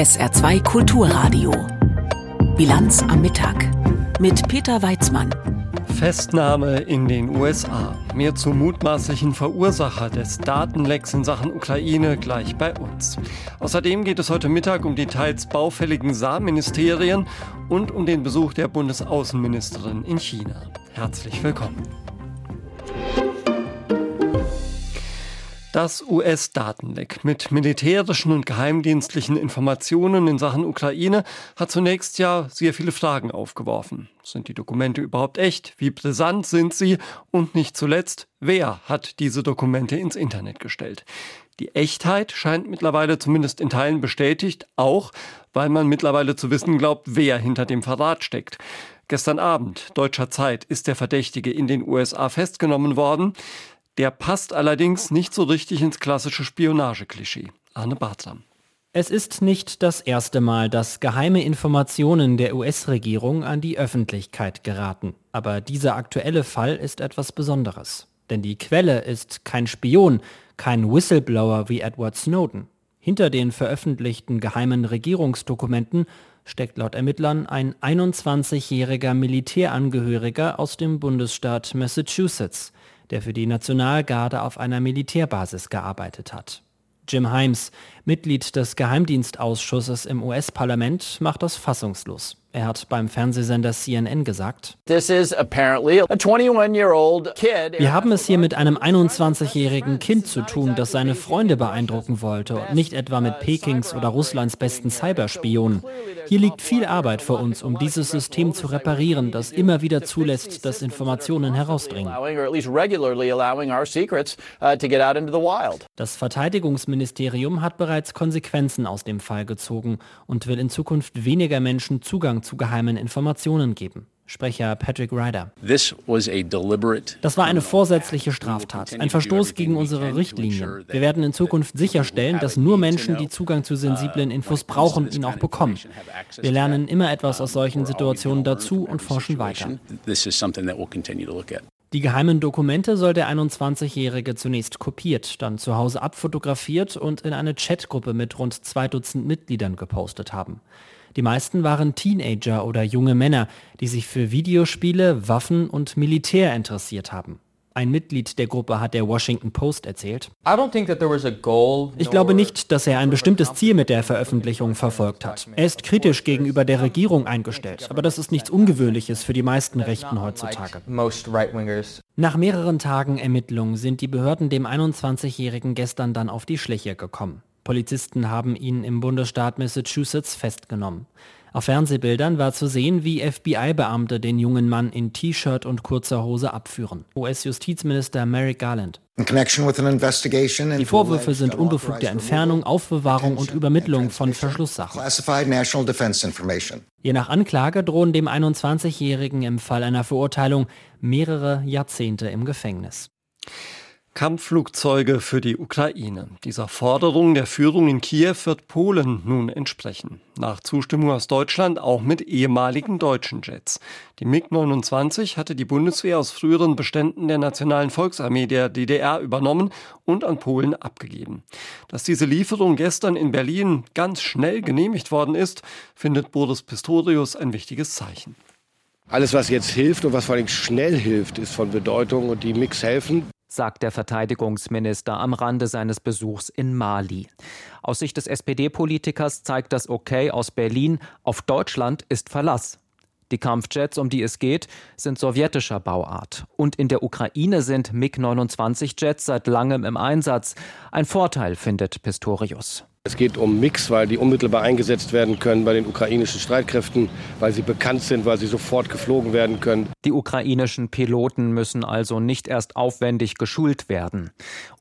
SR2 Kulturradio. Bilanz am Mittag. Mit Peter Weizmann. Festnahme in den USA. Mehr zum mutmaßlichen Verursacher des Datenlecks in Sachen Ukraine gleich bei uns. Außerdem geht es heute Mittag um die teils baufälligen Saarministerien und um den Besuch der Bundesaußenministerin in China. Herzlich willkommen. Das US-Datenleck mit militärischen und geheimdienstlichen Informationen in Sachen Ukraine hat zunächst ja sehr viele Fragen aufgeworfen. Sind die Dokumente überhaupt echt? Wie brisant sind sie? Und nicht zuletzt, wer hat diese Dokumente ins Internet gestellt? Die Echtheit scheint mittlerweile zumindest in Teilen bestätigt, auch weil man mittlerweile zu wissen glaubt, wer hinter dem Verrat steckt. Gestern Abend, deutscher Zeit, ist der Verdächtige in den USA festgenommen worden. Der passt allerdings nicht so richtig ins klassische Spionageklischee. Arne Bartram. Es ist nicht das erste Mal, dass geheime Informationen der US-Regierung an die Öffentlichkeit geraten. Aber dieser aktuelle Fall ist etwas Besonderes. Denn die Quelle ist kein Spion, kein Whistleblower wie Edward Snowden. Hinter den veröffentlichten geheimen Regierungsdokumenten steckt laut Ermittlern ein 21-jähriger Militärangehöriger aus dem Bundesstaat Massachusetts der für die Nationalgarde auf einer Militärbasis gearbeitet hat. Jim Himes, Mitglied des Geheimdienstausschusses im US-Parlament, macht das fassungslos. Er hat beim Fernsehsender CNN gesagt, wir haben es hier mit einem 21-jährigen Kind zu tun, das seine Freunde beeindrucken wollte und nicht etwa mit Pekings oder Russlands besten Cyberspionen. Hier liegt viel Arbeit vor uns, um dieses System zu reparieren, das immer wieder zulässt, dass Informationen herausdringen. Uh, das Verteidigungsministerium hat bereits Konsequenzen aus dem Fall gezogen und will in Zukunft weniger Menschen Zugang zu geheimen Informationen geben. Sprecher Patrick Ryder. Das war eine vorsätzliche Straftat, ein Verstoß gegen unsere Richtlinien. Wir werden in Zukunft sicherstellen, dass nur Menschen, die Zugang zu sensiblen Infos brauchen, ihn auch bekommen. Wir lernen immer etwas aus solchen Situationen dazu und forschen weiter. Die geheimen Dokumente soll der 21-Jährige zunächst kopiert, dann zu Hause abfotografiert und in eine Chatgruppe mit rund zwei Dutzend Mitgliedern gepostet haben. Die meisten waren Teenager oder junge Männer, die sich für Videospiele, Waffen und Militär interessiert haben. Ein Mitglied der Gruppe hat der Washington Post erzählt. Ich glaube nicht, dass er ein bestimmtes Ziel mit der Veröffentlichung verfolgt hat. Er ist kritisch gegenüber der Regierung eingestellt, aber das ist nichts Ungewöhnliches für die meisten Rechten heutzutage. Nach mehreren Tagen Ermittlungen sind die Behörden dem 21-Jährigen gestern dann auf die Schliche gekommen. Polizisten haben ihn im Bundesstaat Massachusetts festgenommen. Auf Fernsehbildern war zu sehen, wie FBI-Beamte den jungen Mann in T-Shirt und kurzer Hose abführen. US-Justizminister Merrick Garland. Die Vorwürfe sind unbefugte Entfernung, Aufbewahrung und Übermittlung von Verschlusssachen. Je nach Anklage drohen dem 21-Jährigen im Fall einer Verurteilung mehrere Jahrzehnte im Gefängnis. Kampfflugzeuge für die Ukraine. Dieser Forderung der Führung in Kiew wird Polen nun entsprechen. Nach Zustimmung aus Deutschland auch mit ehemaligen deutschen Jets. Die MiG-29 hatte die Bundeswehr aus früheren Beständen der Nationalen Volksarmee der DDR übernommen und an Polen abgegeben. Dass diese Lieferung gestern in Berlin ganz schnell genehmigt worden ist, findet Boris Pistorius ein wichtiges Zeichen. Alles, was jetzt hilft und was vor allem schnell hilft, ist von Bedeutung und die Mix helfen sagt der Verteidigungsminister am Rande seines Besuchs in Mali. Aus Sicht des SPD-Politikers zeigt das Okay aus Berlin, auf Deutschland ist Verlass. Die Kampfjets, um die es geht, sind sowjetischer Bauart. Und in der Ukraine sind MiG-29-Jets seit langem im Einsatz. Ein Vorteil, findet Pistorius. Es geht um Mix, weil die unmittelbar eingesetzt werden können bei den ukrainischen Streitkräften, weil sie bekannt sind, weil sie sofort geflogen werden können. Die ukrainischen Piloten müssen also nicht erst aufwendig geschult werden.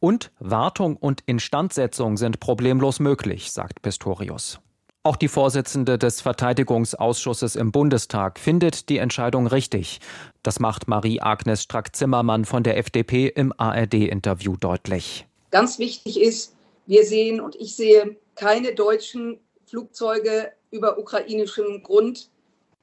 Und Wartung und Instandsetzung sind problemlos möglich, sagt Pistorius. Auch die Vorsitzende des Verteidigungsausschusses im Bundestag findet die Entscheidung richtig. Das macht Marie-Agnes Strack-Zimmermann von der FDP im ARD-Interview deutlich. Ganz wichtig ist, wir sehen und ich sehe keine deutschen Flugzeuge über ukrainischem Grund.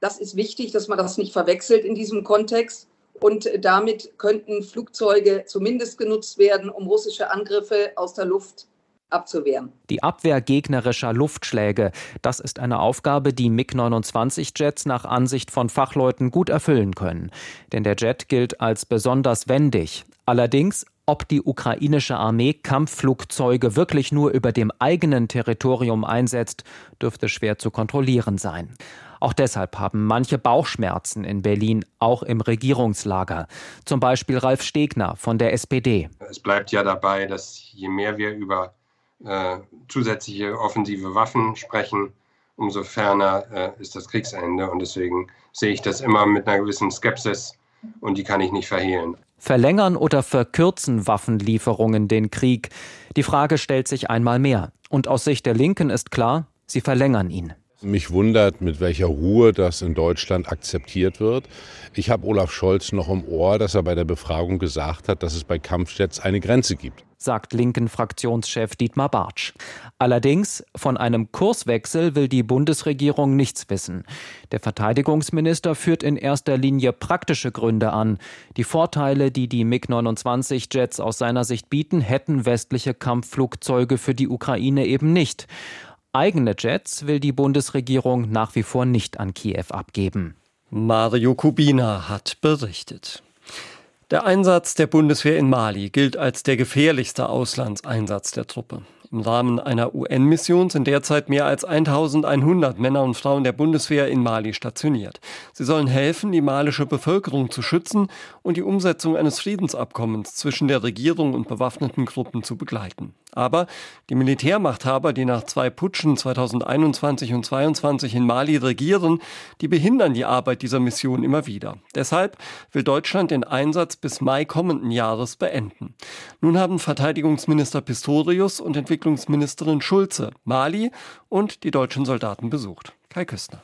Das ist wichtig, dass man das nicht verwechselt in diesem Kontext. Und damit könnten Flugzeuge zumindest genutzt werden, um russische Angriffe aus der Luft abzuwehren. Die Abwehr gegnerischer Luftschläge, das ist eine Aufgabe, die MiG-29-Jets nach Ansicht von Fachleuten gut erfüllen können. Denn der Jet gilt als besonders wendig. Allerdings ob die ukrainische Armee Kampfflugzeuge wirklich nur über dem eigenen Territorium einsetzt, dürfte schwer zu kontrollieren sein. Auch deshalb haben manche Bauchschmerzen in Berlin, auch im Regierungslager. Zum Beispiel Ralf Stegner von der SPD. Es bleibt ja dabei, dass je mehr wir über äh, zusätzliche offensive Waffen sprechen, umso ferner äh, ist das Kriegsende. Und deswegen sehe ich das immer mit einer gewissen Skepsis und die kann ich nicht verhehlen. Verlängern oder verkürzen Waffenlieferungen den Krieg? Die Frage stellt sich einmal mehr. Und aus Sicht der Linken ist klar, sie verlängern ihn. Mich wundert, mit welcher Ruhe das in Deutschland akzeptiert wird. Ich habe Olaf Scholz noch im Ohr, dass er bei der Befragung gesagt hat, dass es bei Kampfjets eine Grenze gibt sagt linken Fraktionschef Dietmar Bartsch. Allerdings von einem Kurswechsel will die Bundesregierung nichts wissen. Der Verteidigungsminister führt in erster Linie praktische Gründe an. Die Vorteile, die die MiG-29-Jets aus seiner Sicht bieten, hätten westliche Kampfflugzeuge für die Ukraine eben nicht. Eigene Jets will die Bundesregierung nach wie vor nicht an Kiew abgeben. Mario Kubina hat berichtet. Der Einsatz der Bundeswehr in Mali gilt als der gefährlichste Auslandseinsatz der Truppe. Im Rahmen einer UN-Mission sind derzeit mehr als 1100 Männer und Frauen der Bundeswehr in Mali stationiert. Sie sollen helfen, die malische Bevölkerung zu schützen und die Umsetzung eines Friedensabkommens zwischen der Regierung und bewaffneten Gruppen zu begleiten. Aber die Militärmachthaber, die nach zwei Putschen 2021 und 2022 in Mali regieren, die behindern die Arbeit dieser Mission immer wieder. Deshalb will Deutschland den Einsatz bis Mai kommenden Jahres beenden. Nun haben Verteidigungsminister Pistorius und Entwicklungsminister Entwicklungsministerin Schulze Mali und die deutschen Soldaten besucht. Kai Küstner.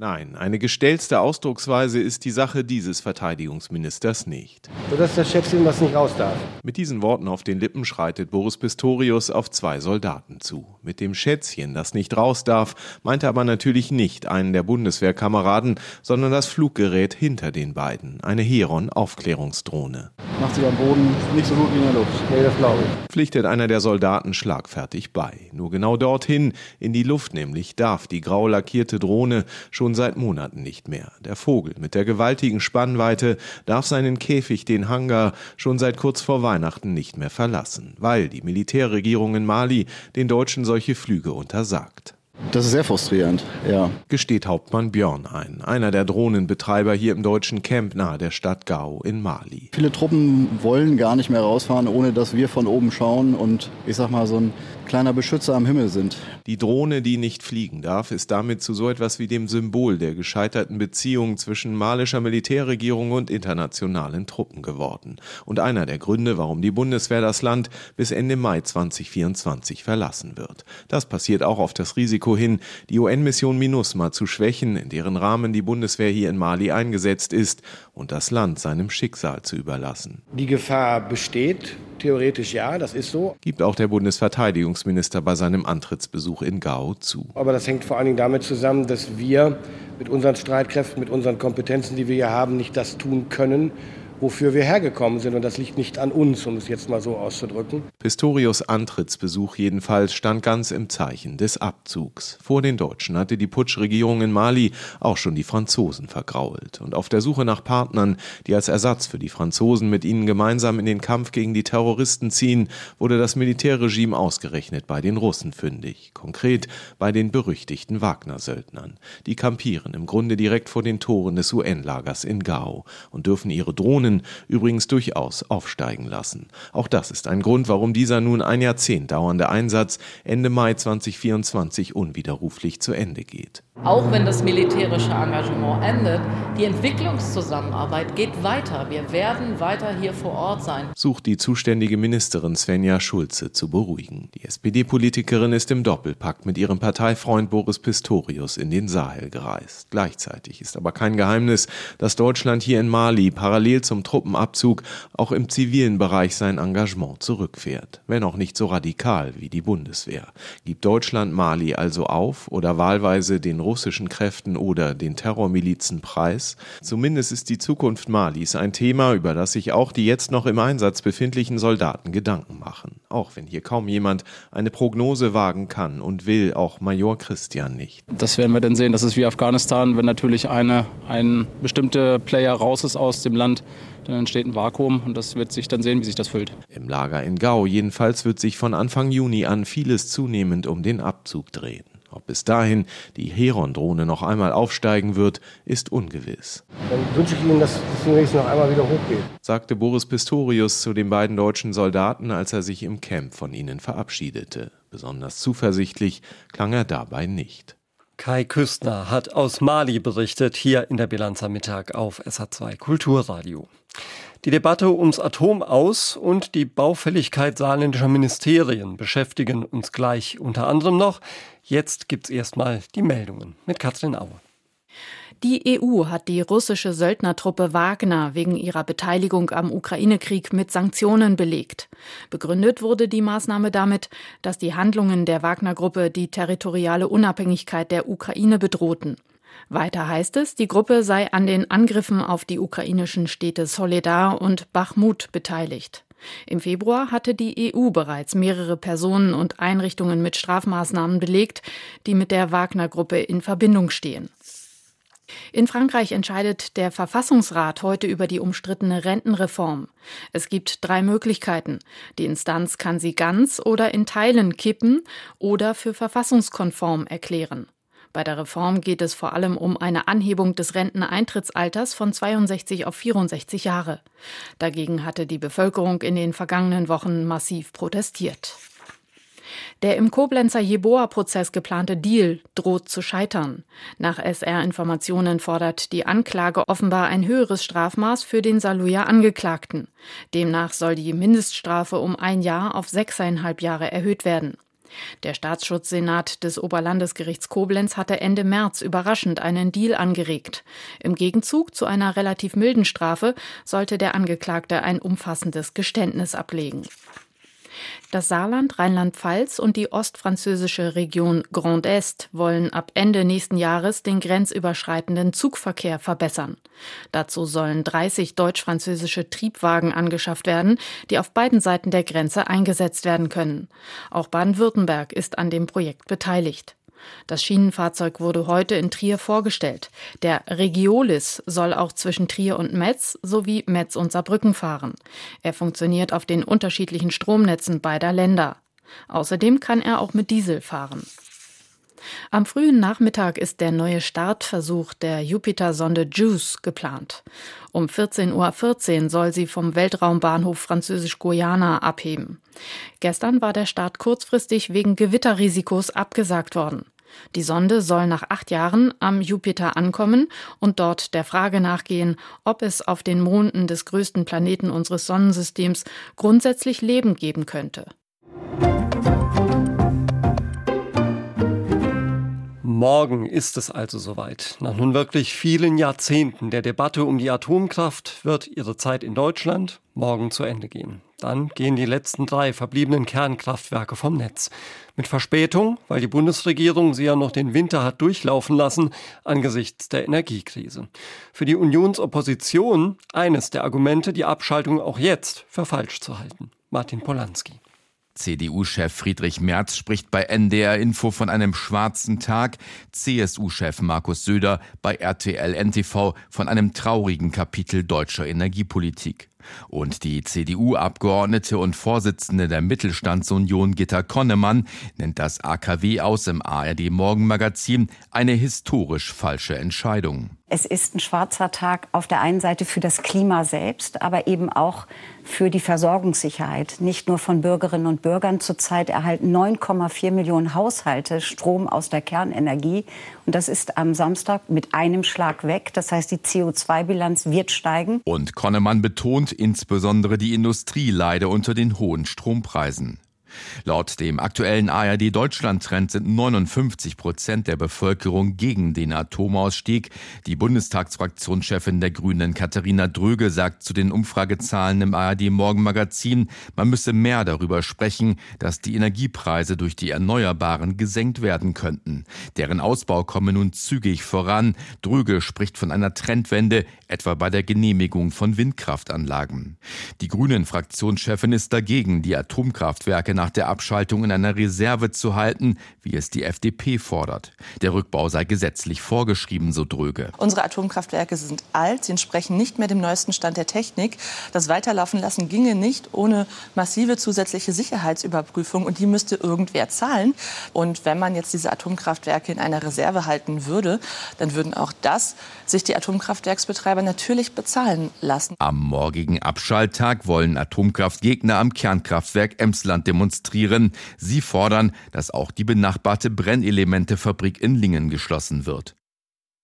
Nein, eine gestellte Ausdrucksweise ist die Sache dieses Verteidigungsministers nicht. Sodass das Schätzchen was nicht raus darf. Mit diesen Worten auf den Lippen schreitet Boris Pistorius auf zwei Soldaten zu. Mit dem Schätzchen, das nicht raus darf, meint er aber natürlich nicht einen der Bundeswehrkameraden, sondern das Fluggerät hinter den beiden, eine Heron-Aufklärungsdrohne. Macht sich am Boden nicht so gut wie in der Luft. Nee, das glaube ich. Pflichtet einer der Soldaten schlagfertig bei. Nur genau dorthin, in die Luft nämlich, darf die grau lackierte Drohne schon schon seit Monaten nicht mehr. Der Vogel mit der gewaltigen Spannweite darf seinen Käfig, den Hangar, schon seit kurz vor Weihnachten nicht mehr verlassen, weil die Militärregierung in Mali den Deutschen solche Flüge untersagt. Das ist sehr frustrierend, ja. Gesteht Hauptmann Björn ein, einer der Drohnenbetreiber hier im deutschen Camp nahe der Stadt Gao in Mali. Viele Truppen wollen gar nicht mehr rausfahren, ohne dass wir von oben schauen und ich sag mal so ein kleiner Beschützer am Himmel sind. Die Drohne, die nicht fliegen darf, ist damit zu so etwas wie dem Symbol der gescheiterten Beziehungen zwischen malischer Militärregierung und internationalen Truppen geworden. Und einer der Gründe, warum die Bundeswehr das Land bis Ende Mai 2024 verlassen wird. Das passiert auch auf das Risiko hin, die UN-Mission MINUSMA zu schwächen, in deren Rahmen die Bundeswehr hier in Mali eingesetzt ist, und das Land seinem Schicksal zu überlassen. Die Gefahr besteht, theoretisch ja, das ist so. Gibt auch der Bundesverteidigungsminister bei seinem Antrittsbesuch in Gao zu. Aber das hängt vor allen Dingen damit zusammen, dass wir mit unseren Streitkräften, mit unseren Kompetenzen, die wir hier haben, nicht das tun können, wofür wir hergekommen sind. Und das liegt nicht an uns, um es jetzt mal so auszudrücken. Pistorius Antrittsbesuch jedenfalls stand ganz im Zeichen des Abzugs. Vor den Deutschen hatte die Putschregierung in Mali auch schon die Franzosen vergrault. Und auf der Suche nach Partnern, die als Ersatz für die Franzosen mit ihnen gemeinsam in den Kampf gegen die Terroristen ziehen, wurde das Militärregime ausgerechnet bei den Russen fündig. Konkret bei den berüchtigten Wagner-Söldnern. Die kampieren im Grunde direkt vor den Toren des UN-Lagers in Gao und dürfen ihre Drohnen Inflationen übrigens durchaus aufsteigen lassen. Auch das ist ein Grund, warum dieser nun ein Jahrzehnt dauernde Einsatz Ende Mai 2024 unwiderruflich zu Ende geht. Auch wenn das militärische Engagement endet, die Entwicklungszusammenarbeit geht weiter. Wir werden weiter hier vor Ort sein. Sucht die zuständige Ministerin Svenja Schulze zu beruhigen. Die SPD-Politikerin ist im Doppelpakt mit ihrem Parteifreund Boris Pistorius in den Sahel gereist. Gleichzeitig ist aber kein Geheimnis, dass Deutschland hier in Mali parallel zum Truppenabzug auch im zivilen Bereich sein Engagement zurückfährt. Wenn auch nicht so radikal wie die Bundeswehr. Gibt Deutschland Mali also auf oder wahlweise den russischen Kräften oder den Terrormilizen preis. Zumindest ist die Zukunft Malis ein Thema, über das sich auch die jetzt noch im Einsatz befindlichen Soldaten Gedanken machen. auch wenn hier kaum jemand eine Prognose wagen kann und will, auch Major Christian nicht. Das werden wir dann sehen. Das ist wie Afghanistan, wenn natürlich eine, ein bestimmter Player raus ist aus dem Land, dann entsteht ein Vakuum und das wird sich dann sehen, wie sich das füllt. Im Lager in Gau jedenfalls wird sich von Anfang Juni an vieles zunehmend um den Abzug drehen. Ob bis dahin die Heron-Drohne noch einmal aufsteigen wird, ist ungewiss. Dann wünsche ich Ihnen, dass es zunächst noch einmal wieder hochgeht. Sagte Boris Pistorius zu den beiden deutschen Soldaten, als er sich im Camp von ihnen verabschiedete. Besonders zuversichtlich klang er dabei nicht. Kai Küstner hat aus Mali berichtet, hier in der Bilanz am Mittag auf SA2 Kulturradio. Die Debatte ums Atom aus und die Baufälligkeit saarländischer Ministerien beschäftigen uns gleich unter anderem noch. Jetzt gibt's erstmal die Meldungen mit Katrin Auer. Die EU hat die russische Söldnertruppe Wagner wegen ihrer Beteiligung am Ukraine-Krieg mit Sanktionen belegt. Begründet wurde die Maßnahme damit, dass die Handlungen der Wagner-Gruppe die territoriale Unabhängigkeit der Ukraine bedrohten. Weiter heißt es, die Gruppe sei an den Angriffen auf die ukrainischen Städte Soledar und Bachmut beteiligt. Im Februar hatte die EU bereits mehrere Personen und Einrichtungen mit Strafmaßnahmen belegt, die mit der Wagner-Gruppe in Verbindung stehen. In Frankreich entscheidet der Verfassungsrat heute über die umstrittene Rentenreform. Es gibt drei Möglichkeiten. Die Instanz kann sie ganz oder in Teilen kippen oder für verfassungskonform erklären. Bei der Reform geht es vor allem um eine Anhebung des Renteneintrittsalters von 62 auf 64 Jahre. Dagegen hatte die Bevölkerung in den vergangenen Wochen massiv protestiert. Der im Koblenzer Jeboa-Prozess geplante Deal droht zu scheitern. Nach SR-Informationen fordert die Anklage offenbar ein höheres Strafmaß für den Saluja Angeklagten. Demnach soll die Mindeststrafe um ein Jahr auf sechseinhalb Jahre erhöht werden. Der Staatsschutzsenat des Oberlandesgerichts Koblenz hatte Ende März überraschend einen Deal angeregt. Im Gegenzug zu einer relativ milden Strafe sollte der Angeklagte ein umfassendes Geständnis ablegen. Das Saarland, Rheinland-Pfalz und die ostfranzösische Region Grand Est wollen ab Ende nächsten Jahres den grenzüberschreitenden Zugverkehr verbessern. Dazu sollen 30 deutsch-französische Triebwagen angeschafft werden, die auf beiden Seiten der Grenze eingesetzt werden können. Auch Baden-Württemberg ist an dem Projekt beteiligt. Das Schienenfahrzeug wurde heute in Trier vorgestellt. Der Regiolis soll auch zwischen Trier und Metz sowie Metz und Saarbrücken fahren. Er funktioniert auf den unterschiedlichen Stromnetzen beider Länder. Außerdem kann er auch mit Diesel fahren. Am frühen Nachmittag ist der neue Startversuch der Jupiter-Sonde JUICE geplant. Um 14.14 Uhr soll sie vom Weltraumbahnhof Französisch-Guyana abheben. Gestern war der Start kurzfristig wegen Gewitterrisikos abgesagt worden. Die Sonde soll nach acht Jahren am Jupiter ankommen und dort der Frage nachgehen, ob es auf den Monden des größten Planeten unseres Sonnensystems grundsätzlich Leben geben könnte. Morgen ist es also soweit. Nach nun wirklich vielen Jahrzehnten der Debatte um die Atomkraft wird ihre Zeit in Deutschland morgen zu Ende gehen. Dann gehen die letzten drei verbliebenen Kernkraftwerke vom Netz. Mit Verspätung, weil die Bundesregierung sie ja noch den Winter hat durchlaufen lassen angesichts der Energiekrise. Für die Unionsopposition eines der Argumente, die Abschaltung auch jetzt für falsch zu halten. Martin Polanski. CDU-Chef Friedrich Merz spricht bei NDR Info von einem schwarzen Tag, CSU-Chef Markus Söder bei RTL NTV von einem traurigen Kapitel deutscher Energiepolitik. Und die CDU-Abgeordnete und Vorsitzende der Mittelstandsunion Gitta Konnemann nennt das AKW aus im ARD Morgenmagazin eine historisch falsche Entscheidung. Es ist ein schwarzer Tag auf der einen Seite für das Klima selbst, aber eben auch für die Versorgungssicherheit. Nicht nur von Bürgerinnen und Bürgern. Zurzeit erhalten 9,4 Millionen Haushalte Strom aus der Kernenergie. Und das ist am Samstag mit einem Schlag weg. Das heißt, die CO2-Bilanz wird steigen. Und Konnemann betont, insbesondere die Industrie leide unter den hohen Strompreisen. Laut dem aktuellen ARD Deutschland-Trend sind 59 Prozent der Bevölkerung gegen den Atomausstieg. Die Bundestagsfraktionschefin der Grünen Katharina Dröge sagt zu den Umfragezahlen im ARD Morgenmagazin, man müsse mehr darüber sprechen, dass die Energiepreise durch die Erneuerbaren gesenkt werden könnten. Deren Ausbau komme nun zügig voran. Dröge spricht von einer Trendwende, etwa bei der Genehmigung von Windkraftanlagen. Die Grünen-Fraktionschefin ist dagegen, die Atomkraftwerke nach der Abschaltung in einer Reserve zu halten, wie es die FDP fordert. Der Rückbau sei gesetzlich vorgeschrieben, so dröge. Unsere Atomkraftwerke sind alt, sie entsprechen nicht mehr dem neuesten Stand der Technik. Das Weiterlaufen lassen ginge nicht ohne massive zusätzliche Sicherheitsüberprüfung und die müsste irgendwer zahlen. Und wenn man jetzt diese Atomkraftwerke in einer Reserve halten würde, dann würden auch das sich die Atomkraftwerksbetreiber natürlich bezahlen lassen. Am morgigen Abschalttag wollen Atomkraftgegner am Kernkraftwerk Emsland demonstrieren. Sie fordern, dass auch die benachbarte Brennelementefabrik in Lingen geschlossen wird.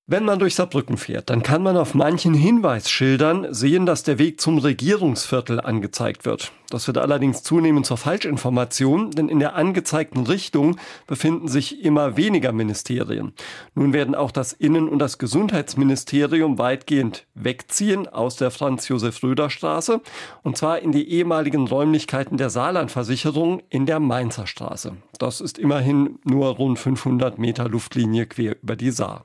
Wenn man durch Saarbrücken fährt, dann kann man auf manchen Hinweisschildern sehen, dass der Weg zum Regierungsviertel angezeigt wird. Das wird allerdings zunehmend zur Falschinformation, denn in der angezeigten Richtung befinden sich immer weniger Ministerien. Nun werden auch das Innen- und das Gesundheitsministerium weitgehend wegziehen aus der Franz-Josef-Röder-Straße und zwar in die ehemaligen Räumlichkeiten der Saarlandversicherung in der Mainzer Straße. Das ist immerhin nur rund 500 Meter Luftlinie quer über die Saar.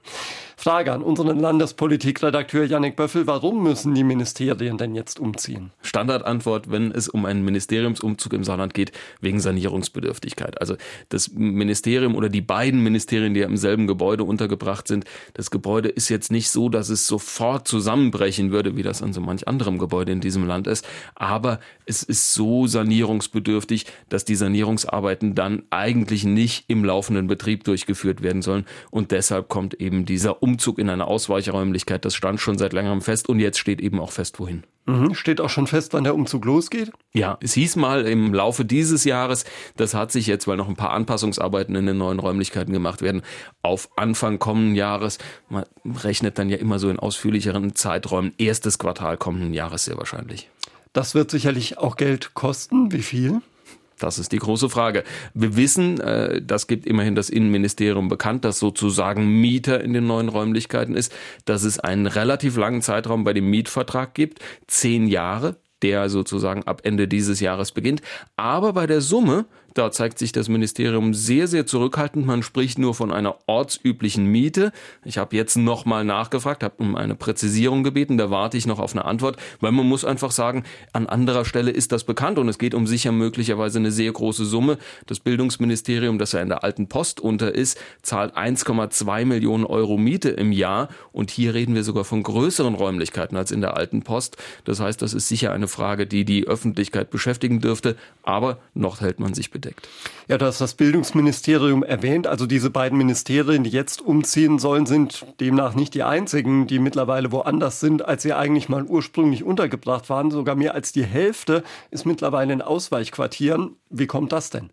Frage an unseren Landespolitikredakteur Yannick Böffel, warum müssen die Ministerien denn jetzt umziehen? Standardantwort, wenn es um einen Ministeriumsumzug im Saarland geht, wegen Sanierungsbedürftigkeit. Also das Ministerium oder die beiden Ministerien, die ja im selben Gebäude untergebracht sind, das Gebäude ist jetzt nicht so, dass es sofort zusammenbrechen würde, wie das an so manch anderem Gebäude in diesem Land ist, aber es ist so sanierungsbedürftig, dass die Sanierungsarbeiten dann eigentlich nicht im laufenden Betrieb durchgeführt werden sollen und deshalb kommt eben dieser Umzug in eine Ausweichräumlichkeit, das stand schon seit längerem fest und jetzt steht eben auch fest, wohin. Mhm. Steht auch schon fest, wann der Umzug losgeht? Ja, es hieß mal im Laufe dieses Jahres, das hat sich jetzt, weil noch ein paar Anpassungsarbeiten in den neuen Räumlichkeiten gemacht werden, auf Anfang kommenden Jahres. Man rechnet dann ja immer so in ausführlicheren Zeiträumen. Erstes Quartal kommenden Jahres sehr wahrscheinlich. Das wird sicherlich auch Geld kosten. Wie viel? Das ist die große Frage. Wir wissen, äh, das gibt immerhin das Innenministerium bekannt, dass sozusagen Mieter in den neuen Räumlichkeiten ist, dass es einen relativ langen Zeitraum bei dem Mietvertrag gibt, zehn Jahre, der sozusagen ab Ende dieses Jahres beginnt. Aber bei der Summe da zeigt sich das Ministerium sehr, sehr zurückhaltend. Man spricht nur von einer ortsüblichen Miete. Ich habe jetzt nochmal nachgefragt, habe um eine Präzisierung gebeten. Da warte ich noch auf eine Antwort, weil man muss einfach sagen, an anderer Stelle ist das bekannt und es geht um sicher möglicherweise eine sehr große Summe. Das Bildungsministerium, das ja in der alten Post unter ist, zahlt 1,2 Millionen Euro Miete im Jahr und hier reden wir sogar von größeren Räumlichkeiten als in der alten Post. Das heißt, das ist sicher eine Frage, die die Öffentlichkeit beschäftigen dürfte, aber noch hält man sich bedeckt abgedeckt. Ja, du hast das Bildungsministerium erwähnt. Also diese beiden Ministerien, die jetzt umziehen sollen, sind demnach nicht die einzigen, die mittlerweile woanders sind, als sie eigentlich mal ursprünglich untergebracht waren. Sogar mehr als die Hälfte ist mittlerweile in Ausweichquartieren. Wie kommt das denn?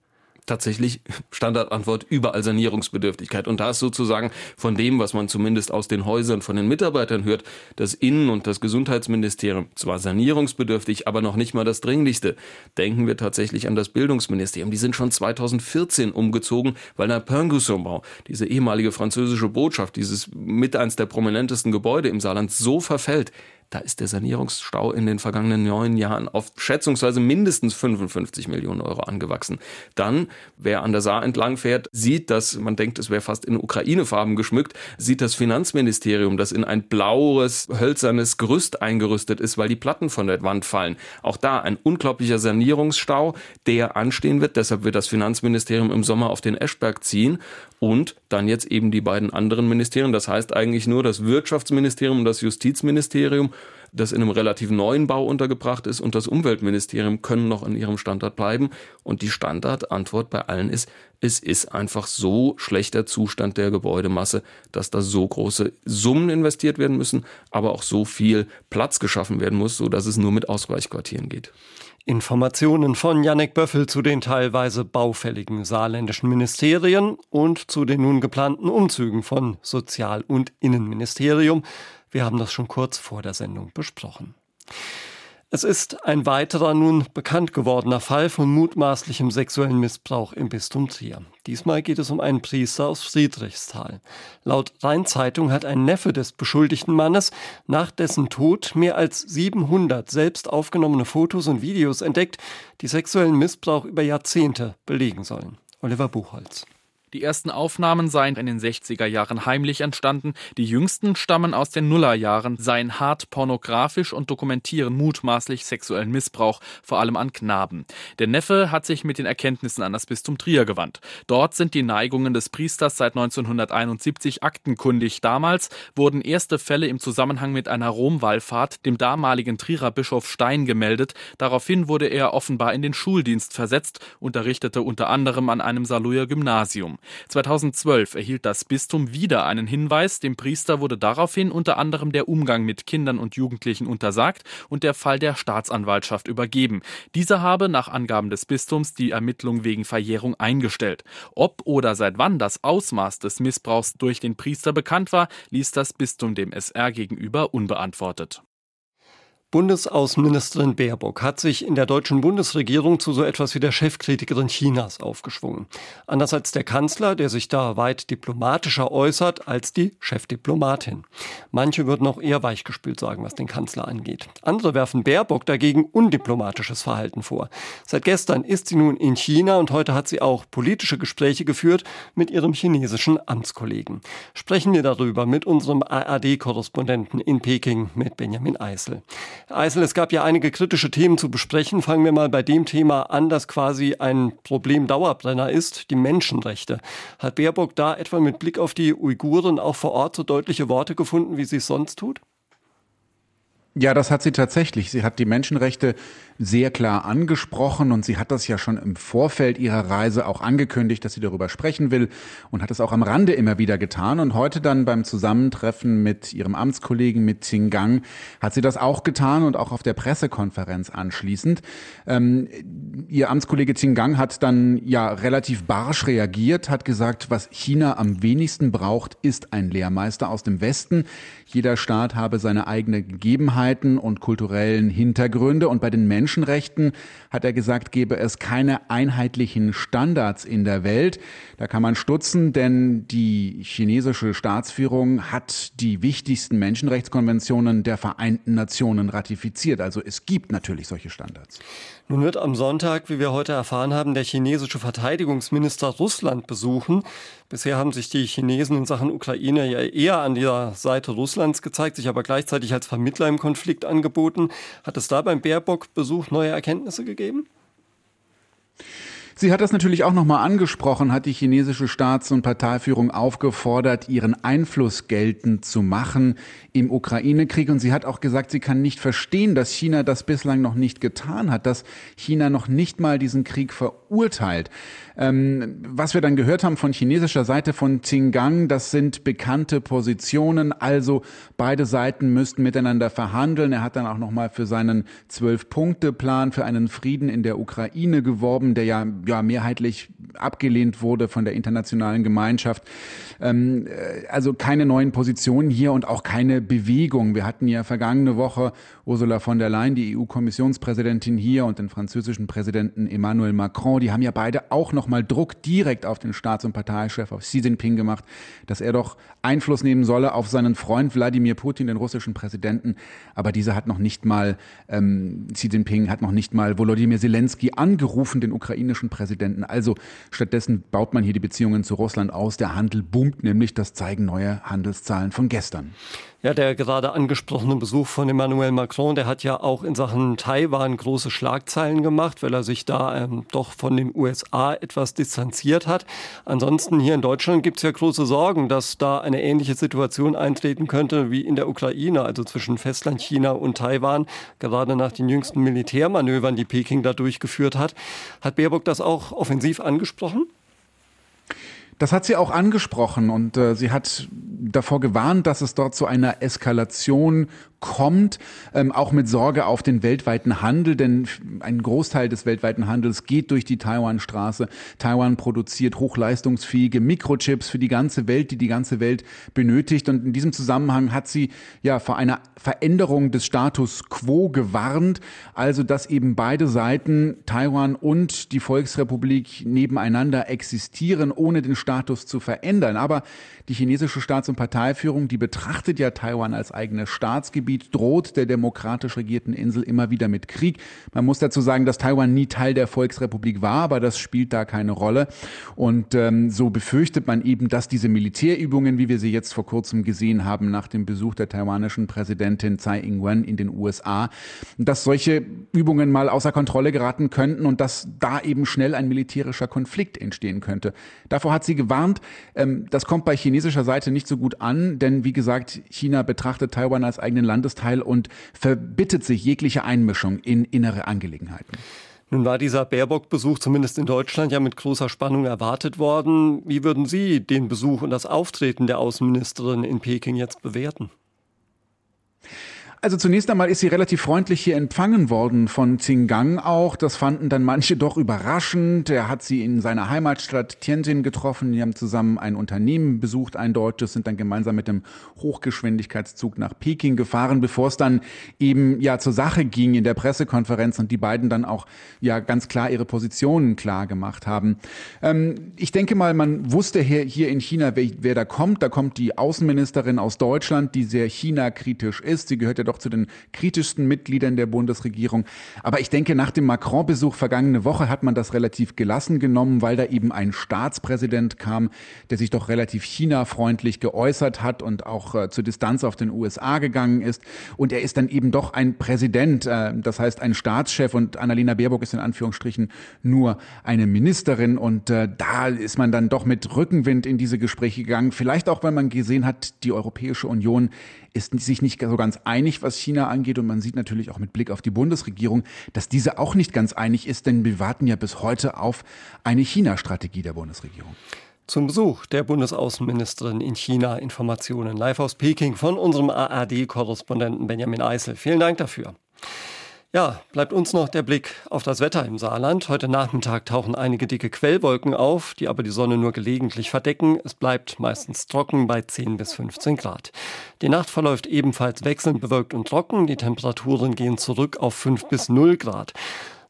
Tatsächlich Standardantwort überall Sanierungsbedürftigkeit. Und da ist sozusagen von dem, was man zumindest aus den Häusern von den Mitarbeitern hört, das Innen- und das Gesundheitsministerium zwar sanierungsbedürftig, aber noch nicht mal das Dringlichste. Denken wir tatsächlich an das Bildungsministerium. Die sind schon 2014 umgezogen, weil der Pingusson-Bau, diese ehemalige französische Botschaft, dieses mit eins der prominentesten Gebäude im Saarland so verfällt, da ist der Sanierungsstau in den vergangenen neun Jahren auf schätzungsweise mindestens 55 Millionen Euro angewachsen. Dann, wer an der Saar entlang fährt, sieht, dass man denkt, es wäre fast in Ukraine-Farben geschmückt, sieht das Finanzministerium, das in ein blaues, hölzernes Gerüst eingerüstet ist, weil die Platten von der Wand fallen. Auch da ein unglaublicher Sanierungsstau, der anstehen wird. Deshalb wird das Finanzministerium im Sommer auf den Eschberg ziehen und dann jetzt eben die beiden anderen Ministerien. Das heißt eigentlich nur das Wirtschaftsministerium und das Justizministerium, das in einem relativ neuen Bau untergebracht ist, und das Umweltministerium können noch an ihrem Standort bleiben. Und die Standardantwort bei allen ist, es ist einfach so schlechter Zustand der Gebäudemasse, dass da so große Summen investiert werden müssen, aber auch so viel Platz geschaffen werden muss, so dass es nur mit Ausweichquartieren geht. Informationen von Jannek Böffel zu den teilweise baufälligen saarländischen Ministerien und zu den nun geplanten Umzügen von Sozial- und Innenministerium. Wir haben das schon kurz vor der Sendung besprochen. Es ist ein weiterer nun bekannt gewordener Fall von mutmaßlichem sexuellen Missbrauch im Bistum Trier. Diesmal geht es um einen Priester aus Friedrichsthal. Laut Rheinzeitung hat ein Neffe des beschuldigten Mannes nach dessen Tod mehr als 700 selbst aufgenommene Fotos und Videos entdeckt, die sexuellen Missbrauch über Jahrzehnte belegen sollen. Oliver Buchholz. Die ersten Aufnahmen seien in den 60er Jahren heimlich entstanden, die jüngsten stammen aus den Nullerjahren, seien hart pornografisch und dokumentieren mutmaßlich sexuellen Missbrauch, vor allem an Knaben. Der Neffe hat sich mit den Erkenntnissen an das Bistum Trier gewandt. Dort sind die Neigungen des Priesters seit 1971 aktenkundig. Damals wurden erste Fälle im Zusammenhang mit einer Romwallfahrt dem damaligen Trierer Bischof Stein gemeldet. Daraufhin wurde er offenbar in den Schuldienst versetzt, unterrichtete unter anderem an einem Saarlouer Gymnasium. 2012 erhielt das Bistum wieder einen Hinweis. Dem Priester wurde daraufhin unter anderem der Umgang mit Kindern und Jugendlichen untersagt und der Fall der Staatsanwaltschaft übergeben. Dieser habe nach Angaben des Bistums die Ermittlung wegen Verjährung eingestellt. Ob oder seit wann das Ausmaß des Missbrauchs durch den Priester bekannt war, ließ das Bistum dem SR gegenüber unbeantwortet. Bundesaußenministerin Baerbock hat sich in der deutschen Bundesregierung zu so etwas wie der Chefkritikerin Chinas aufgeschwungen. Anders als der Kanzler, der sich da weit diplomatischer äußert als die Chefdiplomatin. Manche würden auch eher weichgespült sagen, was den Kanzler angeht. Andere werfen Baerbock dagegen undiplomatisches Verhalten vor. Seit gestern ist sie nun in China und heute hat sie auch politische Gespräche geführt mit ihrem chinesischen Amtskollegen. Sprechen wir darüber mit unserem ARD-Korrespondenten in Peking, mit Benjamin Eisel. Eisel, es gab ja einige kritische Themen zu besprechen. Fangen wir mal bei dem Thema an, das quasi ein Problem-Dauerbrenner ist, die Menschenrechte. Hat Baerbock da etwa mit Blick auf die Uiguren auch vor Ort so deutliche Worte gefunden, wie sie es sonst tut? Ja, das hat sie tatsächlich. Sie hat die Menschenrechte sehr klar angesprochen und sie hat das ja schon im Vorfeld ihrer Reise auch angekündigt, dass sie darüber sprechen will und hat es auch am Rande immer wieder getan. Und heute dann beim Zusammentreffen mit ihrem Amtskollegen, mit Xingang, hat sie das auch getan und auch auf der Pressekonferenz anschließend. Ähm, ihr Amtskollege Xingang hat dann ja relativ barsch reagiert, hat gesagt, was China am wenigsten braucht, ist ein Lehrmeister aus dem Westen. Jeder Staat habe seine eigene Gegebenheiten und kulturellen Hintergründe und bei den Menschen Menschenrechten hat er gesagt, gebe es keine einheitlichen Standards in der Welt. Da kann man stutzen, denn die chinesische Staatsführung hat die wichtigsten Menschenrechtskonventionen der Vereinten Nationen ratifiziert. Also es gibt natürlich solche Standards. Nun wird am Sonntag, wie wir heute erfahren haben, der chinesische Verteidigungsminister Russland besuchen. Bisher haben sich die Chinesen in Sachen Ukraine ja eher an der Seite Russlands gezeigt, sich aber gleichzeitig als Vermittler im Konflikt angeboten. Hat es da beim Baerbock-Besuch neue Erkenntnisse gegeben? Sie hat das natürlich auch nochmal angesprochen, hat die chinesische Staats- und Parteiführung aufgefordert, ihren Einfluss geltend zu machen im Ukraine-Krieg. Und sie hat auch gesagt, sie kann nicht verstehen, dass China das bislang noch nicht getan hat, dass China noch nicht mal diesen Krieg verurteilt. Ähm, was wir dann gehört haben von chinesischer Seite von Xingang, das sind bekannte Positionen. Also beide Seiten müssten miteinander verhandeln. Er hat dann auch nochmal für seinen Zwölf-Punkte-Plan für einen Frieden in der Ukraine geworben, der ja, ja mehrheitlich abgelehnt wurde von der internationalen Gemeinschaft. Ähm, äh, also keine neuen Positionen hier und auch keine Bewegung. Wir hatten ja vergangene Woche Ursula von der Leyen, die EU-Kommissionspräsidentin hier und den französischen Präsidenten Emmanuel Macron. Die haben ja beide auch nochmal Druck direkt auf den Staats- und Parteichef, auf Xi Jinping gemacht, dass er doch Einfluss nehmen solle auf seinen Freund Wladimir Putin, den russischen Präsidenten. Aber dieser hat noch nicht mal, ähm, Xi Jinping hat noch nicht mal Volodymyr Zelensky angerufen, den ukrainischen Präsidenten. Also stattdessen baut man hier die Beziehungen zu Russland aus. Der Handel boomt nämlich, das zeigen neue Handelszahlen von gestern. Ja, der gerade angesprochene Besuch von Emmanuel Macron, der hat ja auch in Sachen Taiwan große Schlagzeilen gemacht, weil er sich da ähm, doch von den USA etwas distanziert hat. Ansonsten hier in Deutschland gibt es ja große Sorgen, dass da eine ähnliche Situation eintreten könnte wie in der Ukraine, also zwischen Festland China und Taiwan, gerade nach den jüngsten Militärmanövern, die Peking da durchgeführt hat. Hat Baerbock das auch offensiv angesprochen? Das hat sie auch angesprochen und äh, sie hat davor gewarnt, dass es dort zu einer Eskalation kommt, ähm, auch mit Sorge auf den weltweiten Handel, denn ein Großteil des weltweiten Handels geht durch die Taiwanstraße. Taiwan produziert hochleistungsfähige Mikrochips für die ganze Welt, die die ganze Welt benötigt. Und in diesem Zusammenhang hat sie ja vor einer Veränderung des Status quo gewarnt, also dass eben beide Seiten, Taiwan und die Volksrepublik, nebeneinander existieren, ohne den Status zu verändern. Aber die chinesische Staats- und Parteiführung, die betrachtet ja Taiwan als eigenes Staatsgebiet, droht der demokratisch regierten Insel immer wieder mit Krieg. Man muss dazu sagen, dass Taiwan nie Teil der Volksrepublik war, aber das spielt da keine Rolle. Und ähm, so befürchtet man eben, dass diese Militärübungen, wie wir sie jetzt vor kurzem gesehen haben, nach dem Besuch der taiwanischen Präsidentin Tsai Ing-wen in den USA, dass solche Übungen mal außer Kontrolle geraten könnten und dass da eben schnell ein militärischer Konflikt entstehen könnte. Davor hat sie gewarnt. Ähm, das kommt bei chinesischer Seite nicht so gut an, denn wie gesagt, China betrachtet Taiwan als eigenen Landesteil und verbittet sich jegliche Einmischung in innere Angelegenheiten. Nun war dieser Baerbock-Besuch zumindest in Deutschland ja mit großer Spannung erwartet worden. Wie würden Sie den Besuch und das Auftreten der Außenministerin in Peking jetzt bewerten? Also zunächst einmal ist sie relativ freundlich hier empfangen worden von Xingang auch. Das fanden dann manche doch überraschend. Er hat sie in seiner Heimatstadt Tianjin getroffen. Die haben zusammen ein Unternehmen besucht, ein deutsches, sind dann gemeinsam mit dem Hochgeschwindigkeitszug nach Peking gefahren, bevor es dann eben ja zur Sache ging in der Pressekonferenz und die beiden dann auch ja ganz klar ihre Positionen klar gemacht haben. Ähm, ich denke mal, man wusste hier, hier in China, wer, wer da kommt. Da kommt die Außenministerin aus Deutschland, die sehr China-kritisch ist. Sie gehört ja doch zu den kritischsten Mitgliedern der Bundesregierung. Aber ich denke, nach dem Macron-Besuch vergangene Woche hat man das relativ gelassen genommen, weil da eben ein Staatspräsident kam, der sich doch relativ China-freundlich geäußert hat und auch äh, zur Distanz auf den USA gegangen ist. Und er ist dann eben doch ein Präsident, äh, das heißt ein Staatschef und Annalena Baerbock ist in Anführungsstrichen nur eine Ministerin. Und äh, da ist man dann doch mit Rückenwind in diese Gespräche gegangen. Vielleicht auch, weil man gesehen hat, die Europäische Union ist sich nicht so ganz einig, was China angeht. Und man sieht natürlich auch mit Blick auf die Bundesregierung, dass diese auch nicht ganz einig ist, denn wir warten ja bis heute auf eine China-Strategie der Bundesregierung. Zum Besuch der Bundesaußenministerin in China Informationen live aus Peking von unserem ARD-Korrespondenten Benjamin Eisel. Vielen Dank dafür. Ja, bleibt uns noch der Blick auf das Wetter im Saarland. Heute Nachmittag tauchen einige dicke Quellwolken auf, die aber die Sonne nur gelegentlich verdecken. Es bleibt meistens trocken bei 10 bis 15 Grad. Die Nacht verläuft ebenfalls wechselnd bewölkt und trocken. Die Temperaturen gehen zurück auf 5 bis 0 Grad.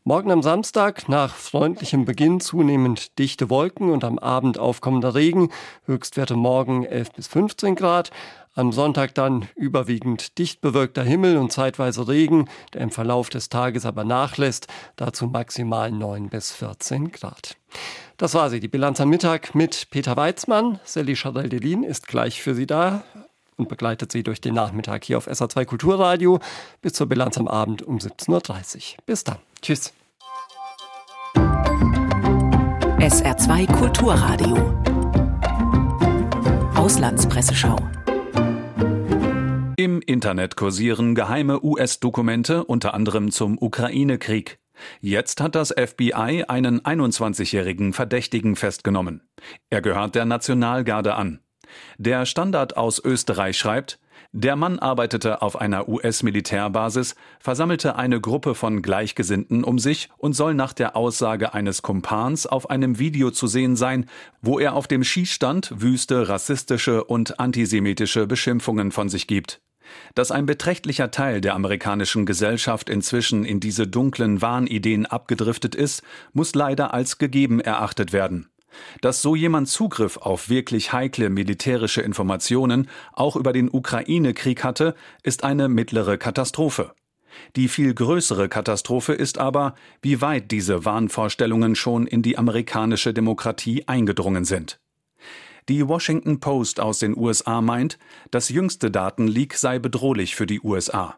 Morgen am Samstag nach freundlichem Beginn zunehmend dichte Wolken und am Abend aufkommender Regen. Höchstwerte morgen 11 bis 15 Grad. Am Sonntag dann überwiegend dicht bewölkter Himmel und zeitweise Regen, der im Verlauf des Tages aber nachlässt, dazu maximal 9 bis 14 Grad. Das war sie, die Bilanz am Mittag mit Peter Weizmann. Sally Chadel-Delin ist gleich für Sie da und begleitet Sie durch den Nachmittag hier auf SA2 Kulturradio bis zur Bilanz am Abend um 17.30 Uhr. Bis dann. Tschüss. SR2 Kulturradio. Auslandspresseschau. Im Internet kursieren geheime US-Dokumente, unter anderem zum Ukraine-Krieg. Jetzt hat das FBI einen 21-jährigen Verdächtigen festgenommen. Er gehört der Nationalgarde an. Der Standard aus Österreich schreibt, der Mann arbeitete auf einer US-Militärbasis, versammelte eine Gruppe von Gleichgesinnten um sich und soll nach der Aussage eines Kumpans auf einem Video zu sehen sein, wo er auf dem Schießstand wüste rassistische und antisemitische Beschimpfungen von sich gibt. Dass ein beträchtlicher Teil der amerikanischen Gesellschaft inzwischen in diese dunklen Wahnideen abgedriftet ist, muss leider als gegeben erachtet werden. Dass so jemand Zugriff auf wirklich heikle militärische Informationen auch über den Ukraine-Krieg hatte, ist eine mittlere Katastrophe. Die viel größere Katastrophe ist aber, wie weit diese Wahnvorstellungen schon in die amerikanische Demokratie eingedrungen sind. Die Washington Post aus den USA meint, das jüngste Datenleak sei bedrohlich für die USA.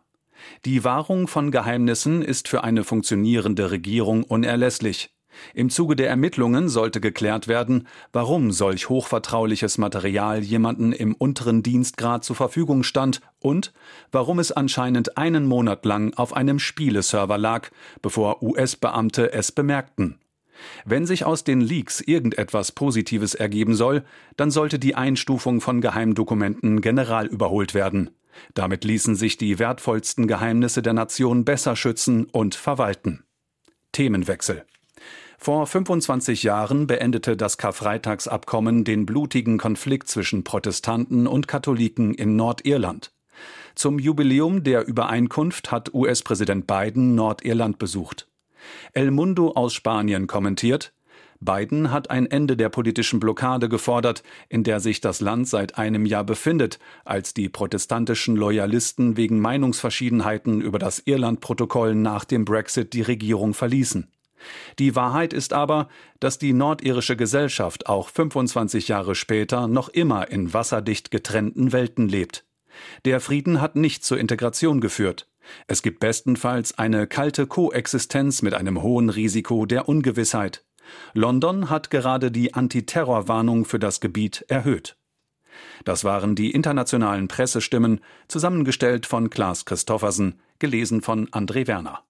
Die Wahrung von Geheimnissen ist für eine funktionierende Regierung unerlässlich. Im Zuge der Ermittlungen sollte geklärt werden, warum solch hochvertrauliches Material jemanden im unteren Dienstgrad zur Verfügung stand und warum es anscheinend einen Monat lang auf einem Spieleserver lag, bevor US-Beamte es bemerkten. Wenn sich aus den Leaks irgendetwas Positives ergeben soll, dann sollte die Einstufung von Geheimdokumenten general überholt werden. Damit ließen sich die wertvollsten Geheimnisse der Nation besser schützen und verwalten. Themenwechsel. Vor 25 Jahren beendete das Karfreitagsabkommen den blutigen Konflikt zwischen Protestanten und Katholiken in Nordirland. Zum Jubiläum der Übereinkunft hat US-Präsident Biden Nordirland besucht. El Mundo aus Spanien kommentiert, Biden hat ein Ende der politischen Blockade gefordert, in der sich das Land seit einem Jahr befindet, als die protestantischen Loyalisten wegen Meinungsverschiedenheiten über das Irland-Protokoll nach dem Brexit die Regierung verließen. Die Wahrheit ist aber, dass die nordirische Gesellschaft auch 25 Jahre später noch immer in wasserdicht getrennten Welten lebt. Der Frieden hat nicht zur Integration geführt. Es gibt bestenfalls eine kalte Koexistenz mit einem hohen Risiko der Ungewissheit. London hat gerade die Antiterrorwarnung für das Gebiet erhöht. Das waren die internationalen Pressestimmen, zusammengestellt von Klaas Christoffersen, gelesen von André Werner.